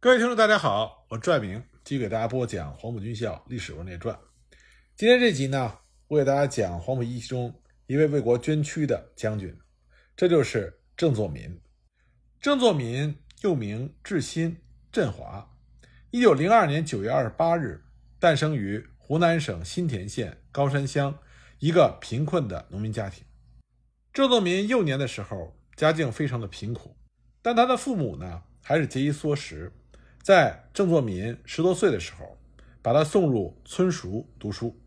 各位听众，大家好，我拽明继续给大家播讲黄埔军校历史文列传。今天这集呢，我给大家讲黄埔一期中一位为国捐躯的将军，这就是郑作民。郑作民又名志新、振华，一九零二年九月二十八日诞生于湖南省新田县高山乡一个贫困的农民家庭。郑作民幼年的时候家境非常的贫苦，但他的父母呢还是节衣缩食。在郑作民十多岁的时候，把他送入村塾读书。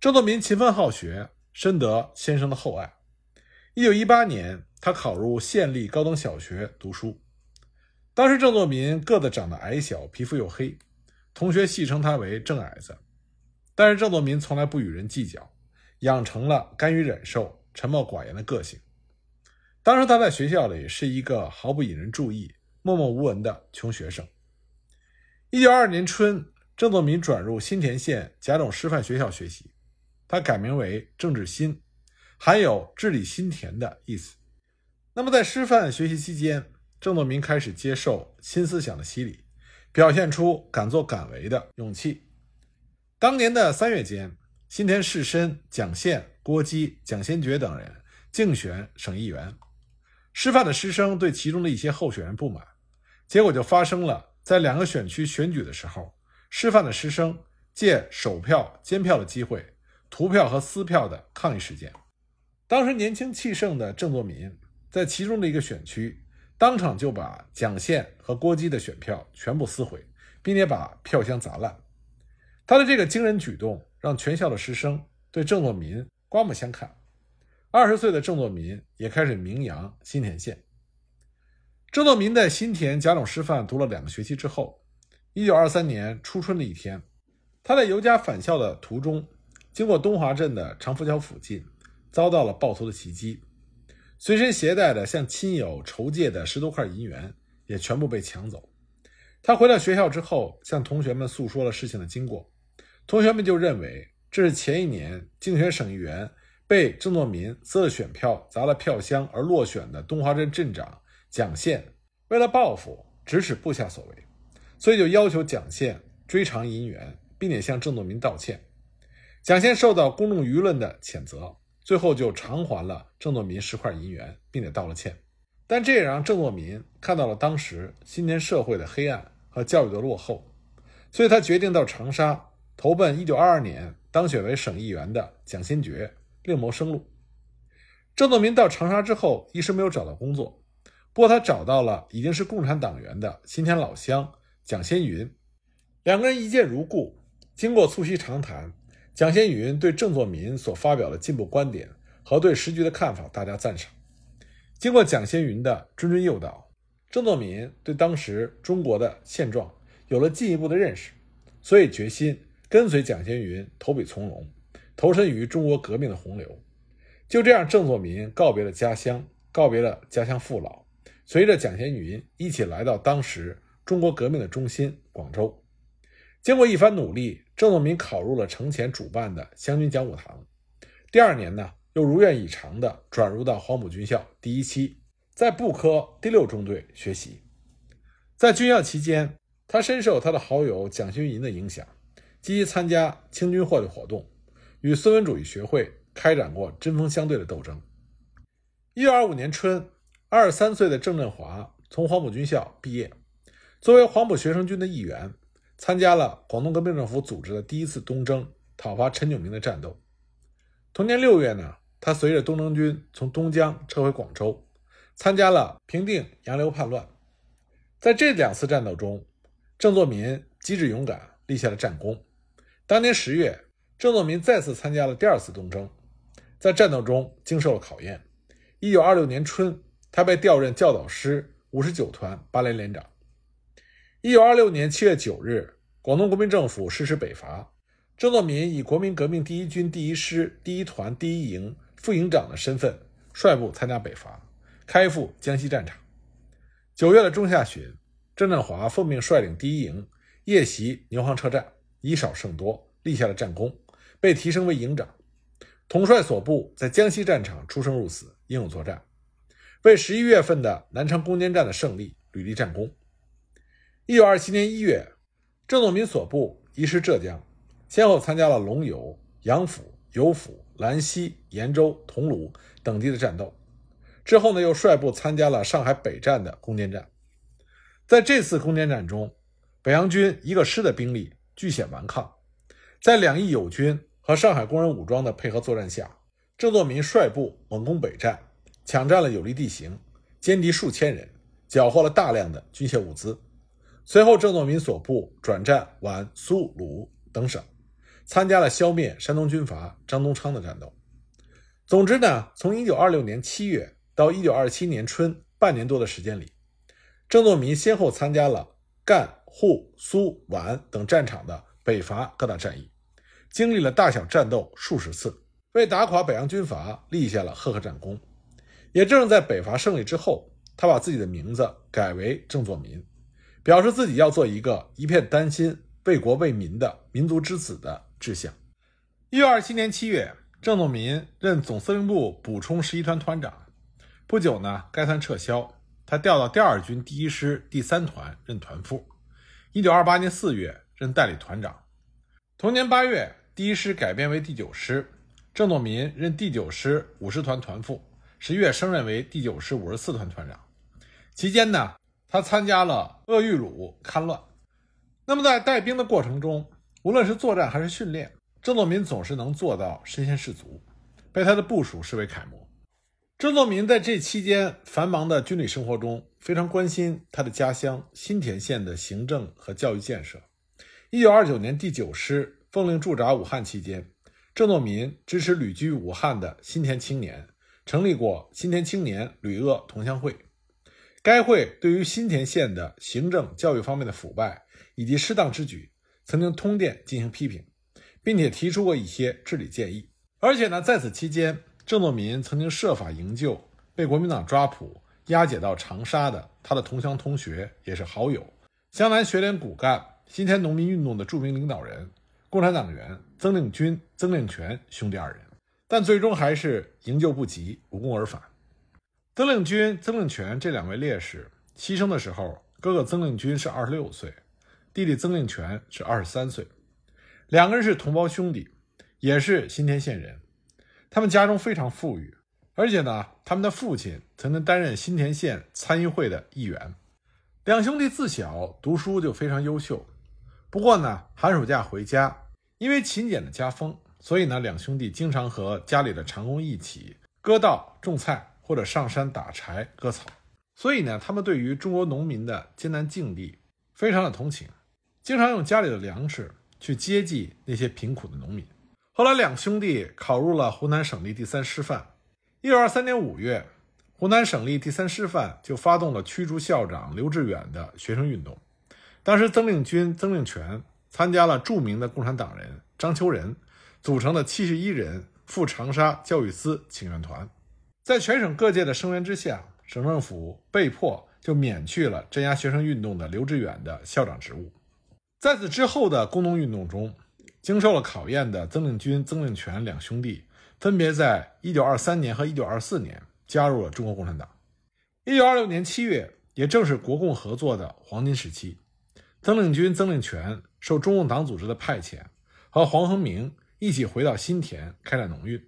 郑作民勤奋好学，深得先生的厚爱。一九一八年，他考入县立高等小学读书。当时郑作民个子长得矮小，皮肤又黑，同学戏称他为“郑矮子”。但是郑作民从来不与人计较，养成了甘于忍受、沉默寡言的个性。当时他在学校里是一个毫不引人注意。默默无闻的穷学生。一九二二年春，郑作民转入新田县甲种师范学校学习，他改名为郑志新，含有治理新田的意思。那么在师范学习期间，郑作民开始接受新思想的洗礼，表现出敢作敢为的勇气。当年的三月间，新田士绅蒋宪、郭基、蒋先觉等人竞选省议员，师范的师生对其中的一些候选人不满。结果就发生了，在两个选区选举的时候，师范的师生借手票、监票的机会，涂票和撕票的抗议事件。当时年轻气盛的郑作民在其中的一个选区，当场就把蒋宪和郭基的选票全部撕毁，并且把票箱砸烂。他的这个惊人举动，让全校的师生对郑作民刮目相看。二十岁的郑作民也开始名扬新田县。郑作民在新田甲种师范读了两个学期之后，一九二三年初春的一天，他在由家返校的途中，经过东华镇的长福桥附近，遭到了暴徒的袭击，随身携带的向亲友筹借的十多块银元也全部被抢走。他回到学校之后，向同学们诉说了事情的经过，同学们就认为这是前一年竞选省议员被郑作民撕了选票、砸了票箱而落选的东华镇镇长。蒋宪为了报复，指使部下所为，所以就要求蒋宪追偿银元，并且向郑作民道歉。蒋宪受到公众舆论的谴责，最后就偿还了郑作民十块银元，并且道了歉。但这也让郑作民看到了当时新年社会的黑暗和教育的落后，所以他决定到长沙投奔1922年当选为省议员的蒋先觉，另谋生路。郑作民到长沙之后，一时没有找到工作。不过他找到了已经是共产党员的新田老乡蒋先云，两个人一见如故。经过促膝长谈，蒋先云对郑作民所发表的进步观点和对时局的看法大加赞赏。经过蒋先云的谆谆诱导，郑作民对当时中国的现状有了进一步的认识，所以决心跟随蒋先云投笔从戎，投身于中国革命的洪流。就这样，郑作民告别了家乡，告别了家乡父老。随着蒋先云一起来到当时中国革命的中心广州，经过一番努力，郑作民考入了程前主办的湘军讲武堂。第二年呢，又如愿以偿地转入到黄埔军校第一期，在步科第六中队学习。在军校期间，他深受他的好友蒋先云的影响，积极参加清军会的活动，与孙文主义学会开展过针锋相对的斗争。一九二五年春。二十三岁的郑振华从黄埔军校毕业，作为黄埔学生军的一员，参加了广东革命政府组织的第一次东征，讨伐陈炯明的战斗。同年六月呢，他随着东征军从东江撤回广州，参加了平定杨流叛乱。在这两次战斗中，郑作民机智勇敢，立下了战功。当年十月，郑作民再次参加了第二次东征，在战斗中经受了考验。一九二六年春。他被调任教导师五十九团八连连长。一九二六年七月九日，广东国民政府实施北伐，郑作民以国民革命第一军第一师第一团第一营副营长的身份率部参加北伐，开赴江西战场。九月的中下旬，郑振华奉命率领第一营夜袭牛行车站，以少胜多，立下了战功，被提升为营长。统帅所部在江西战场出生入死，英勇作战。为十一月份的南昌攻坚战的胜利屡立战功。一九二七年一月，郑作民所部移师浙江，先后参加了龙游、杨府、游府、兰溪、延州、桐庐等地的战斗。之后呢，又率部参加了上海北站的攻坚战。在这次攻坚战中，北洋军一个师的兵力据险顽抗，在两翼友军和上海工人武装的配合作战下，郑作民率部猛攻北站，抢占了有利地形，歼敌数千人，缴获了大量的军械物资。随后，郑作民所部转战皖、苏、鲁等省，参加了消灭山东军阀张东昌的战斗。总之呢，从1926年7月到1927年春半年多的时间里，郑作民先后参加了赣。沪、苏、皖等战场的北伐各大战役，经历了大小战斗数十次，为打垮北洋军阀立下了赫赫战功。也正是在北伐胜利之后，他把自己的名字改为郑作民，表示自己要做一个一片丹心、为国为民的民族之子的志向。一九二七年七月，郑作民任总司令部补充十一团团长。不久呢，该团撤销，他调到第二军第一师第三团任团副。一九二八年四月任代理团长，同年八月，第一师改编为第九师，郑作民任第九师五师团团副，十月升任为第九师五十四团团长。期间呢，他参加了鄂豫鲁戡乱。那么在带兵的过程中，无论是作战还是训练，郑作民总是能做到身先士卒，被他的部属视为楷模。郑作民在这期间繁忙的军旅生活中，非常关心他的家乡新田县的行政和教育建设。一九二九年，第九师奉令驻扎武汉期间，郑作民支持旅居武汉的新田青年，成立过新田青年旅鄂同乡会。该会对于新田县的行政教育方面的腐败以及失当之举，曾经通电进行批评，并且提出过一些治理建议。而且呢，在此期间。郑作民曾经设法营救被国民党抓捕、押解到长沙的他的同乡同学，也是好友，湘南学联骨干新田农民运动的著名领导人、共产党员曾令军、曾令权兄弟二人，但最终还是营救不及，无功而返。曾令军、曾令权这两位烈士牺牲的时候，哥哥曾令军是二十六岁，弟弟曾令权是二十三岁，两个人是同胞兄弟，也是新田县人。他们家中非常富裕，而且呢，他们的父亲曾经担任新田县参议会的议员。两兄弟自小读书就非常优秀，不过呢，寒暑假回家，因为勤俭的家风，所以呢，两兄弟经常和家里的长工一起割稻种菜，或者上山打柴割草。所以呢，他们对于中国农民的艰难境地非常的同情，经常用家里的粮食去接济那些贫苦的农民。后来，两兄弟考入了湖南省立第三师范。一九二三年五月，湖南省立第三师范就发动了驱逐校长刘志远的学生运动。当时，曾令军、曾令权参加了著名的共产党人张秋仁组成的七十一人赴长沙教育司请愿团。在全省各界的声援之下，省政府被迫就免去了镇压学生运动的刘志远的校长职务。在此之后的工农运动中，经受了考验的曾令军、曾令权两兄弟，分别在1923年和1924年加入了中国共产党。1926年7月，也正是国共合作的黄金时期。曾令军、曾令权受中共党组织的派遣，和黄恒明一起回到新田开展农运。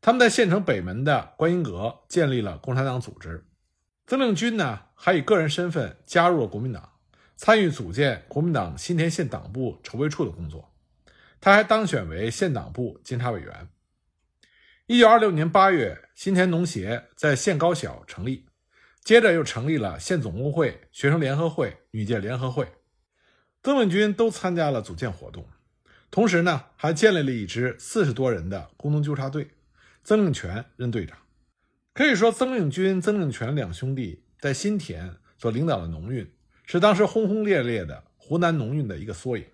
他们在县城北门的观音阁建立了共产党组织。曾令军呢，还以个人身份加入了国民党，参与组建国民党新田县党部筹备处的工作。他还当选为县党部监察委员。一九二六年八月，新田农协在县高小成立，接着又成立了县总工会、学生联合会、女界联合会。曾令军都参加了组建活动，同时呢，还建立了一支四十多人的工农纠察队，曾令权任队长。可以说，曾令军、曾令权两兄弟在新田所领导的农运，是当时轰轰烈烈的湖南农运的一个缩影。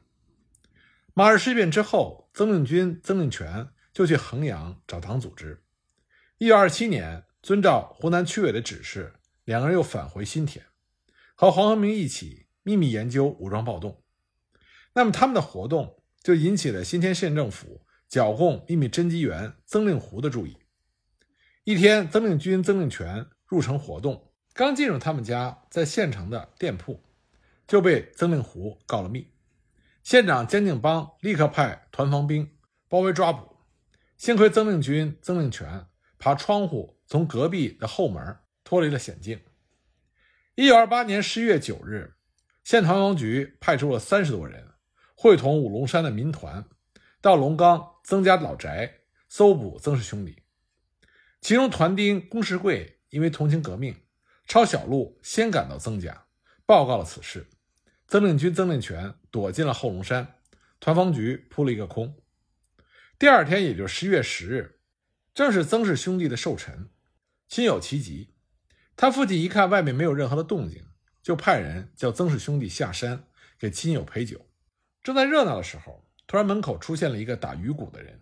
马日事变之后，曾令军、曾令权就去衡阳找党组织。一九二七年，遵照湖南区委的指示，两个人又返回新田，和黄恒明一起秘密研究武装暴动。那么，他们的活动就引起了新田县政府剿共秘密侦缉员曾令湖的注意。一天，曾令军、曾令权入城活动，刚进入他们家在县城的店铺，就被曾令狐告了密。县长江敬邦立刻派团防兵包围抓捕，幸亏曾令军、曾令权爬窗户从隔壁的后门脱离了险境。一九二八年十一月九日，县团防局派出了三十多人，会同五龙山的民团，到龙冈曾家老宅搜捕曾氏兄弟。其中团丁龚世贵因为同情革命，抄小路先赶到曾家，报告了此事。曾令军、曾令权躲进了后龙山，团防局扑了一个空。第二天，也就是十一月十日，正是曾氏兄弟的寿辰，亲友齐集。他父亲一看外面没有任何的动静，就派人叫曾氏兄弟下山给亲友陪酒。正在热闹的时候，突然门口出现了一个打鱼鼓的人，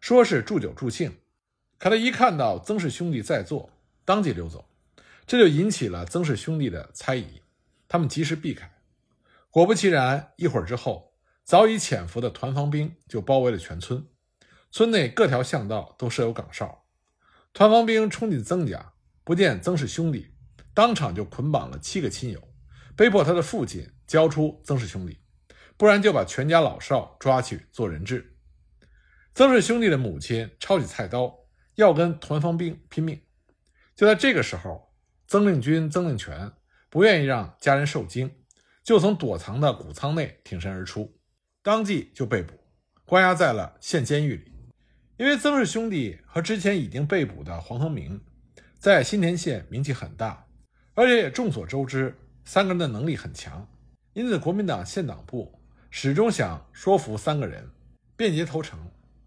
说是祝酒助兴。可他一看到曾氏兄弟在座，当即溜走，这就引起了曾氏兄弟的猜疑，他们及时避开。果不其然，一会儿之后，早已潜伏的团防兵就包围了全村，村内各条巷道都设有岗哨。团防兵冲进曾家，不见曾氏兄弟，当场就捆绑了七个亲友，被迫他的父亲交出曾氏兄弟，不然就把全家老少抓去做人质。曾氏兄弟的母亲抄起菜刀，要跟团防兵拼命。就在这个时候，曾令军、曾令权不愿意让家人受惊。就从躲藏的谷仓内挺身而出，当即就被捕，关押在了县监狱里。因为曾氏兄弟和之前已经被捕的黄亨明在新田县名气很大，而且也众所周知，三个人的能力很强，因此国民党县党部始终想说服三个人变节投诚，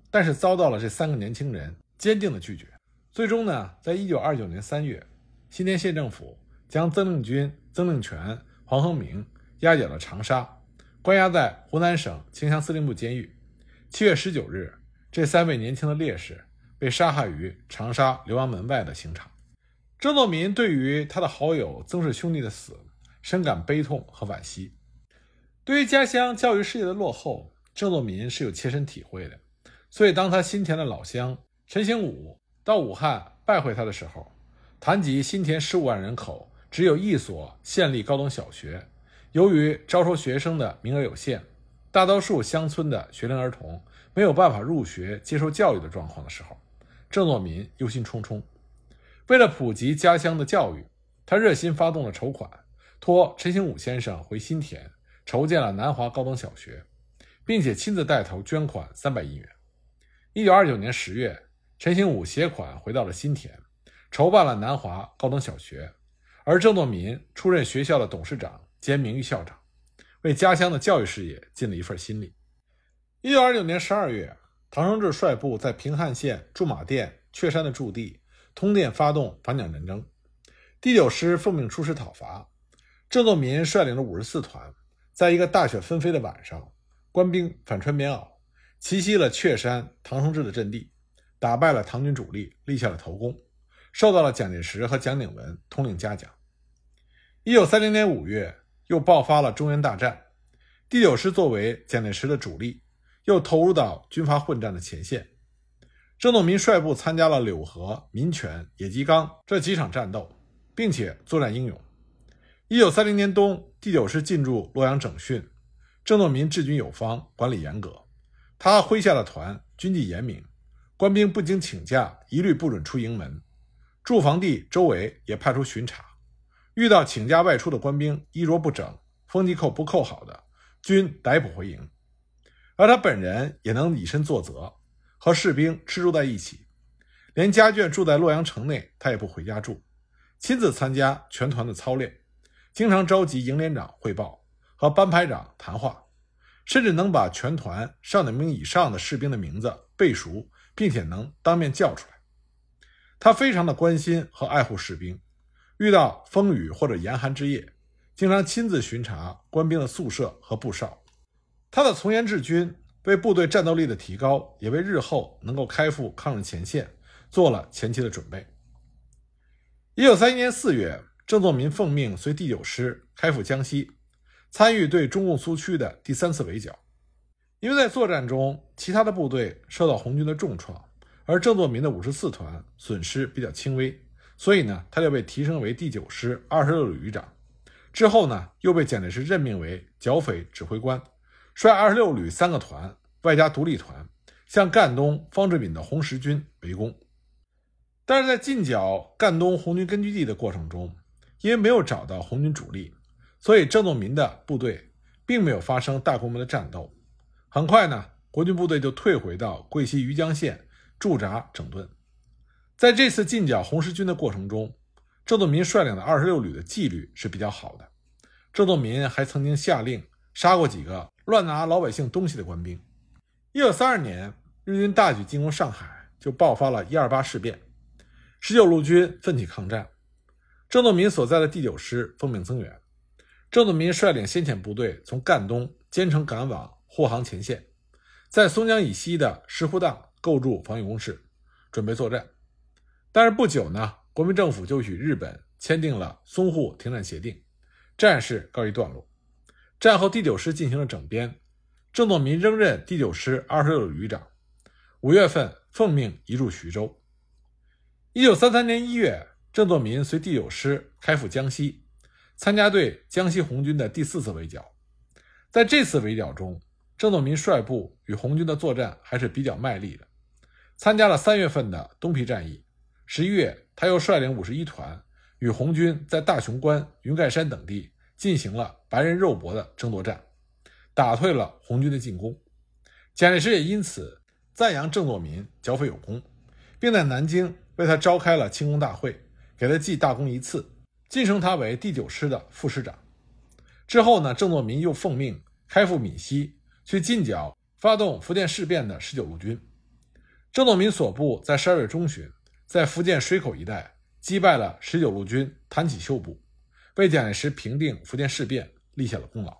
但是遭到了这三个年轻人坚定的拒绝。最终呢，在一九二九年三月，新田县政府将曾令军、曾令权、黄亨明。押解了长沙，关押在湖南省清乡司令部监狱。七月十九日，这三位年轻的烈士被杀害于长沙浏阳门外的刑场。郑作民对于他的好友曾氏兄弟的死深感悲痛和惋惜。对于家乡教育事业的落后，郑作民是有切身体会的。所以，当他新田的老乡陈兴武到武汉拜会他的时候，谈及新田十五万人口只有一所县立高等小学。由于招收学生的名额有限，大多数乡村的学龄儿童没有办法入学接受教育的状况的时候，郑作民忧心忡忡。为了普及家乡的教育，他热心发动了筹款，托陈兴武先生回新田筹建了南华高等小学，并且亲自带头捐款三百亿元。一九二九年十月，陈兴武携款回到了新田，筹办了南华高等小学，而郑作民出任学校的董事长。兼名誉校长，为家乡的教育事业尽了一份心力。一九二九年十二月，唐生智率部在平汉县驻马店雀山的驻地通电发动反蒋战争，第九师奉命出师讨伐。郑作民率领着五十四团，在一个大雪纷飞的晚上，官兵反穿棉袄，奇袭了雀山唐生智的阵地，打败了唐军主力，立下了头功，受到了蒋介石和蒋鼎文通令嘉奖。一九三零年五月。又爆发了中原大战，第九师作为蒋介石的主力，又投入到军阀混战的前线。郑作民率部参加了柳河、民权、野鸡冈这几场战斗，并且作战英勇。一九三零年冬，第九师进驻洛阳整训，郑作民治军有方，管理严格。他麾下的团军纪严明，官兵不经请假一律不准出营门，驻防地周围也派出巡查。遇到请假外出的官兵衣着不整、风纪扣不扣好的，均逮捕回营。而他本人也能以身作则，和士兵吃住在一起，连家眷住在洛阳城内，他也不回家住，亲自参加全团的操练，经常召集营连长汇报，和班排长谈话，甚至能把全团上等兵以上的士兵的名字背熟，并且能当面叫出来。他非常的关心和爱护士兵。遇到风雨或者严寒之夜，经常亲自巡查官兵的宿舍和布哨。他的从严治军，为部队战斗力的提高，也为日后能够开赴抗日前线做了前期的准备。一九三一年四月，郑作民奉命随第九师开赴江西，参与对中共苏区的第三次围剿。因为在作战中，其他的部队受到红军的重创，而郑作民的五十四团损失比较轻微。所以呢，他就被提升为第九师二十六旅旅长，之后呢，又被蒋介石任命为剿匪指挥官，率二十六旅三个团，外加独立团，向赣东方志敏的红十军围攻。但是在进剿赣东红军根据地的过程中，因为没有找到红军主力，所以郑洞民的部队并没有发生大规模的战斗。很快呢，国军部队就退回到桂西余江县驻扎整顿。在这次进剿红十军的过程中，郑洞民率领的二十六旅的纪律是比较好的。郑洞民还曾经下令杀过几个乱拿老百姓东西的官兵。一九三二年，日军大举进攻上海，就爆发了一二八事变。十九路军奋起抗战，郑洞民所在的第九师奉命增援。郑洞民率领先遣部队从赣东兼程赶往护航前线，在松江以西的石湖荡构筑防御工事，准备作战。但是不久呢，国民政府就与日本签订了淞沪停战协定，战事告一段落。战后，第九师进行了整编，郑洞民仍任第九师二十六旅旅长。五月份，奉命移驻徐州。一九三三年一月，郑作民随第九师开赴江西，参加对江西红军的第四次围剿。在这次围剿中，郑作民率部与红军的作战还是比较卖力的，参加了三月份的东皮战役。十一月，他又率领五十一团与红军在大雄关、云盖山等地进行了白人肉搏的争夺战，打退了红军的进攻。蒋介石也因此赞扬郑作民剿匪有功，并在南京。为他召开了庆功大会，给他记大功一次，晋升他为第九师的副师长。之后呢，郑作民又奉命开赴闽西，去进剿发动福建事变的十九路军。郑作民所部在十二月中旬，在福建水口一带击败了十九路军谭启秀部，为蒋介石平定福建事变立下了功劳。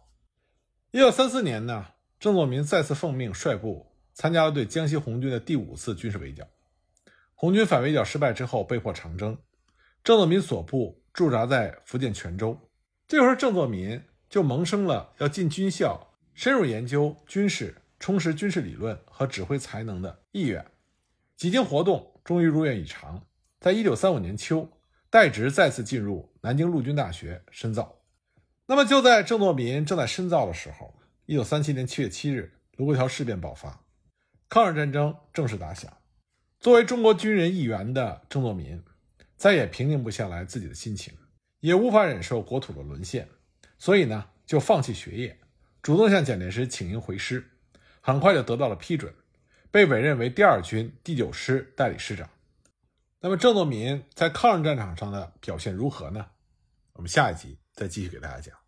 一九三四年呢，郑作民再次奉命率部参加了对江西红军的第五次军事围剿。红军反围剿失败之后，被迫长征。郑作民所部驻扎在福建泉州。这时候，郑作民就萌生了要进军校，深入研究军事、充实军事理论和指挥才能的意愿。几经活动，终于如愿以偿，在一九三五年秋，代职再次进入南京陆军大学深造。那么，就在郑作民正在深造的时候，一九三七年七月七日，卢沟桥事变爆发，抗日战争正式打响。作为中国军人一员的郑作民，再也平静不下来自己的心情，也无法忍受国土的沦陷，所以呢，就放弃学业，主动向蒋介石请缨回师，很快就得到了批准，被委任为第二军第九师代理师长。那么，郑作民在抗日战场上的表现如何呢？我们下一集再继续给大家讲。